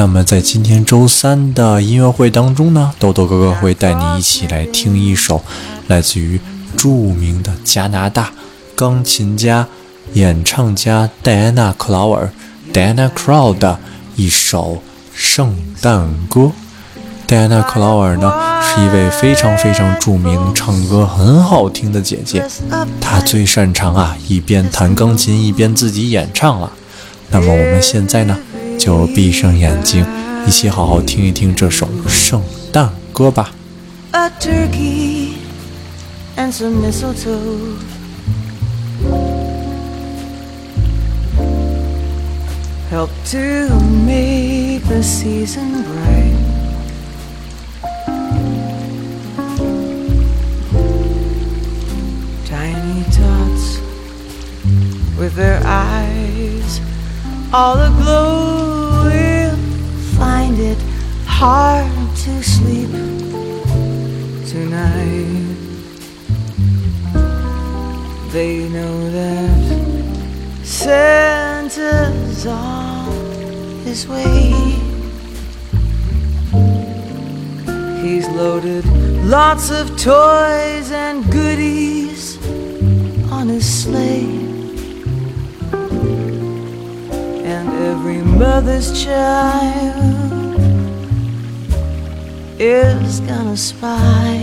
那么在今天周三的音乐会当中呢，豆豆哥哥会带你一起来听一首来自于著名的加拿大钢琴家、演唱家戴安娜·克劳尔 （Diana Krall） 的一首圣诞歌。戴安娜·克劳尔呢，是一位非常非常著名、唱歌很好听的姐姐。她最擅长啊，一边弹钢琴一边自己演唱了。那么我们现在呢？就闭上眼睛，一起好好听一听这首圣诞歌吧。A turkey and some mistletoe. Help to make the season bright. Tiny tots with their eyes all aglow will find it hard to sleep tonight. They know that Santa's on his way. He's loaded lots of toys and goodies on his sleigh. Every mother's child is gonna spy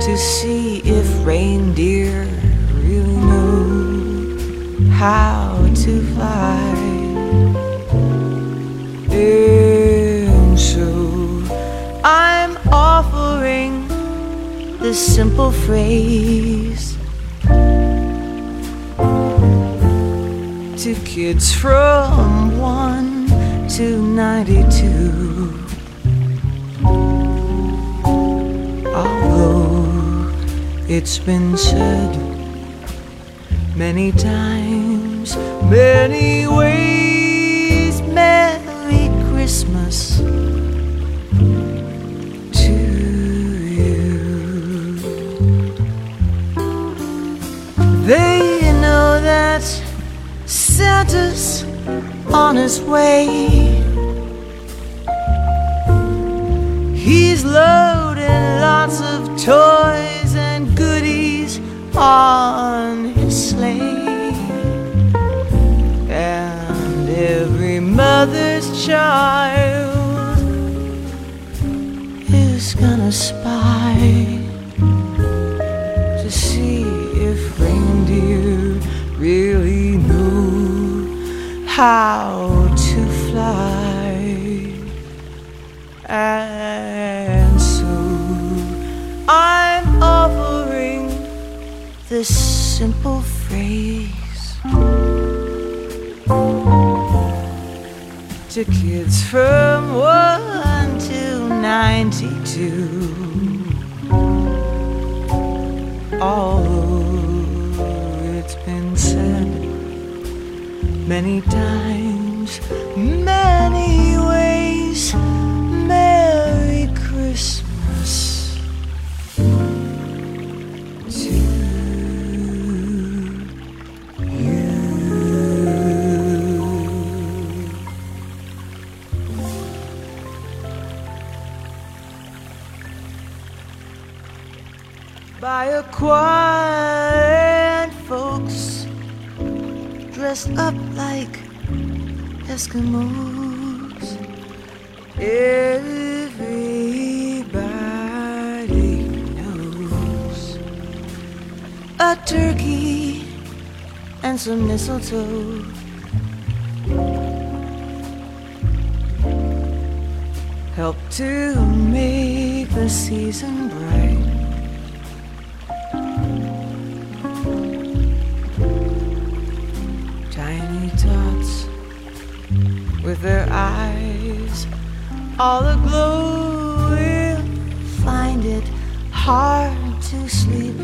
to see if reindeer really know how to fly. And so I'm offering this simple phrase to kids from 1 to 92. Although it's been said many times, many ways, Santa's on his way. He's loading lots of toys and goodies on his sleigh. And every mother's child is gonna spy how to fly. And so I'm offering this simple phrase to kids from 1 to 92. Although it's been said many times, many ways, Merry Christmas to you. by a quiet dressed up like Eskimos. Everybody knows a turkey and some mistletoe. Help to make the season with their eyes all aglow will find it hard to sleep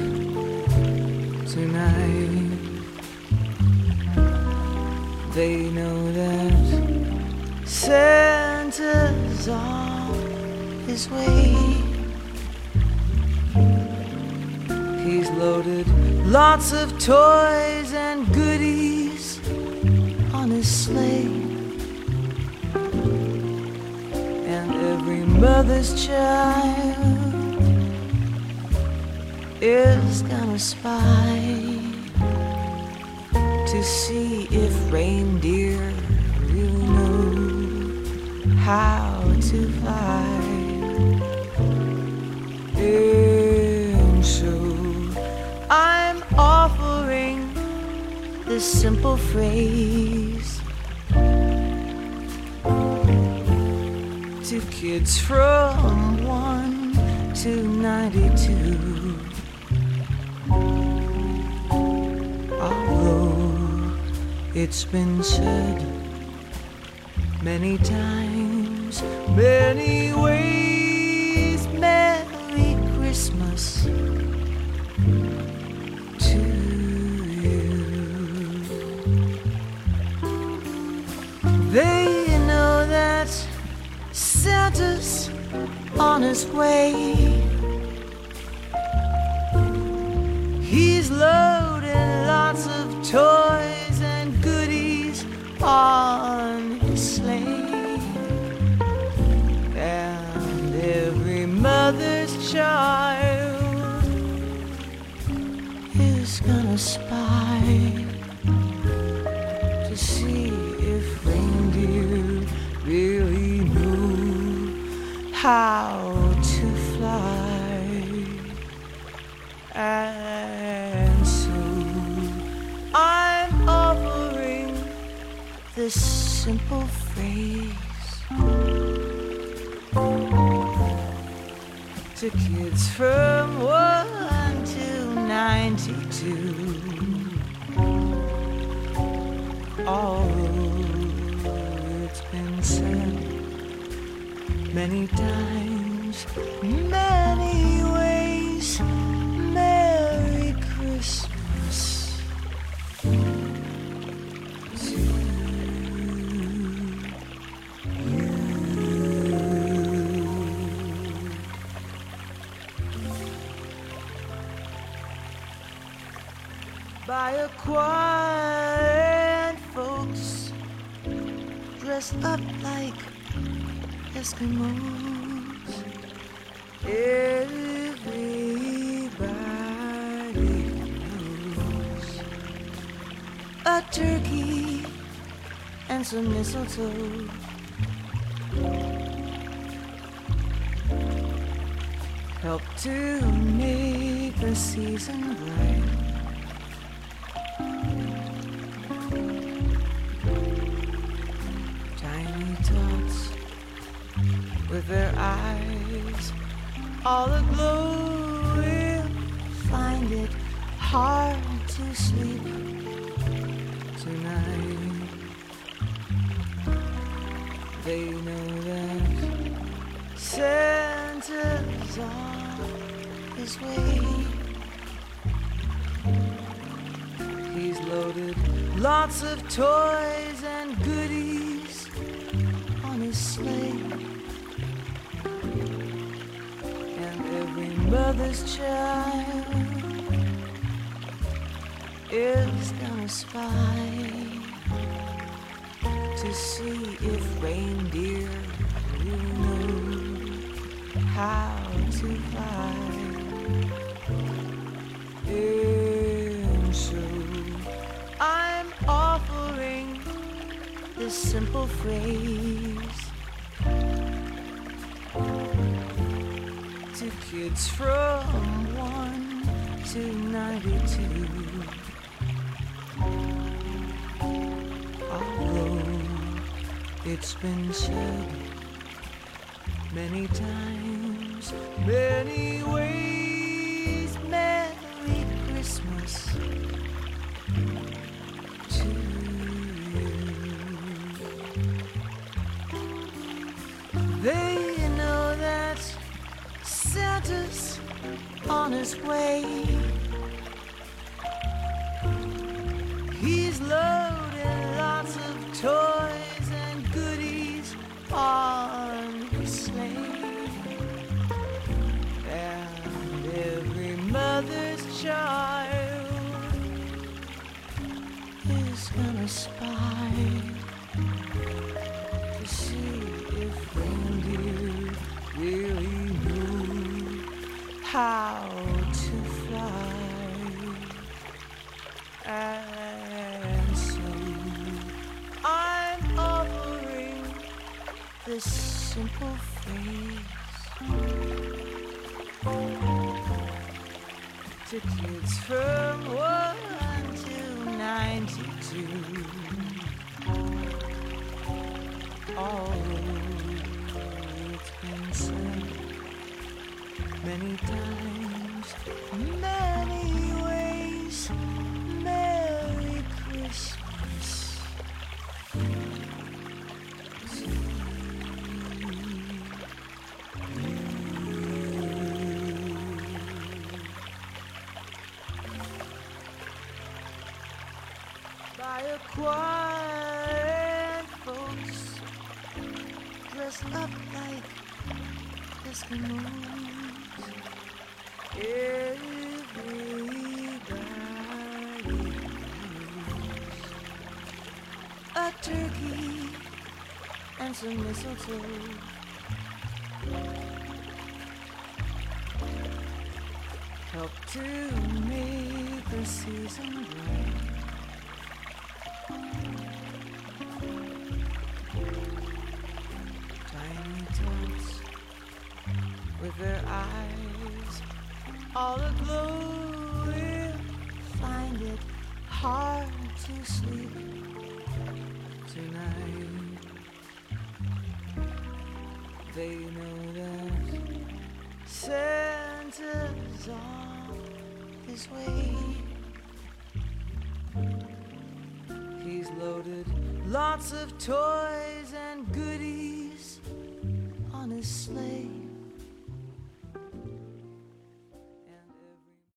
tonight. They know that Santa's on his way. He's loaded lots of toys mother's child is gonna spy to see if reindeer really know how to fly. And so I'm offering this simple phrase to kids from 1 to 92. Although it's been said many times, many ways, On his way. He's loaded lots of toys and goodies on his sleigh. And every mother's child is gonna how to fly. And so I'm offering this simple phrase to kids from 1 to 92. Although it's been said many times, many ways, Merry Christmas to you. by a quiet folks dressed up like Eskimos. Everybody knows a turkey and some mistletoe. Help to make the season bright. With their eyes all aglow will find it hard to sleep tonight. They know that Santa's on his way. He's loaded lots of toys mother's child is gonna spy to see if reindeer really know how to fly. And so I'm offering this simple phrase kids from 1 to 92. Although it's been said many times, many ways, Merry his way. He's loaded lots of toys and goodies on his sleigh. And every mother's child is gonna spy to see if reindeer really knew how simple phrase to kids from 1 to 92. Although it's been said many times, many ways, Merry Christmas. Choir and folks dressed up like Eskimos. Everybody knows a turkey and some mistletoe. Help to make the season bright. Tots with their eyes all aglow will find it hard to sleep tonight. They know that Santa's on his way. He's loaded lots of toys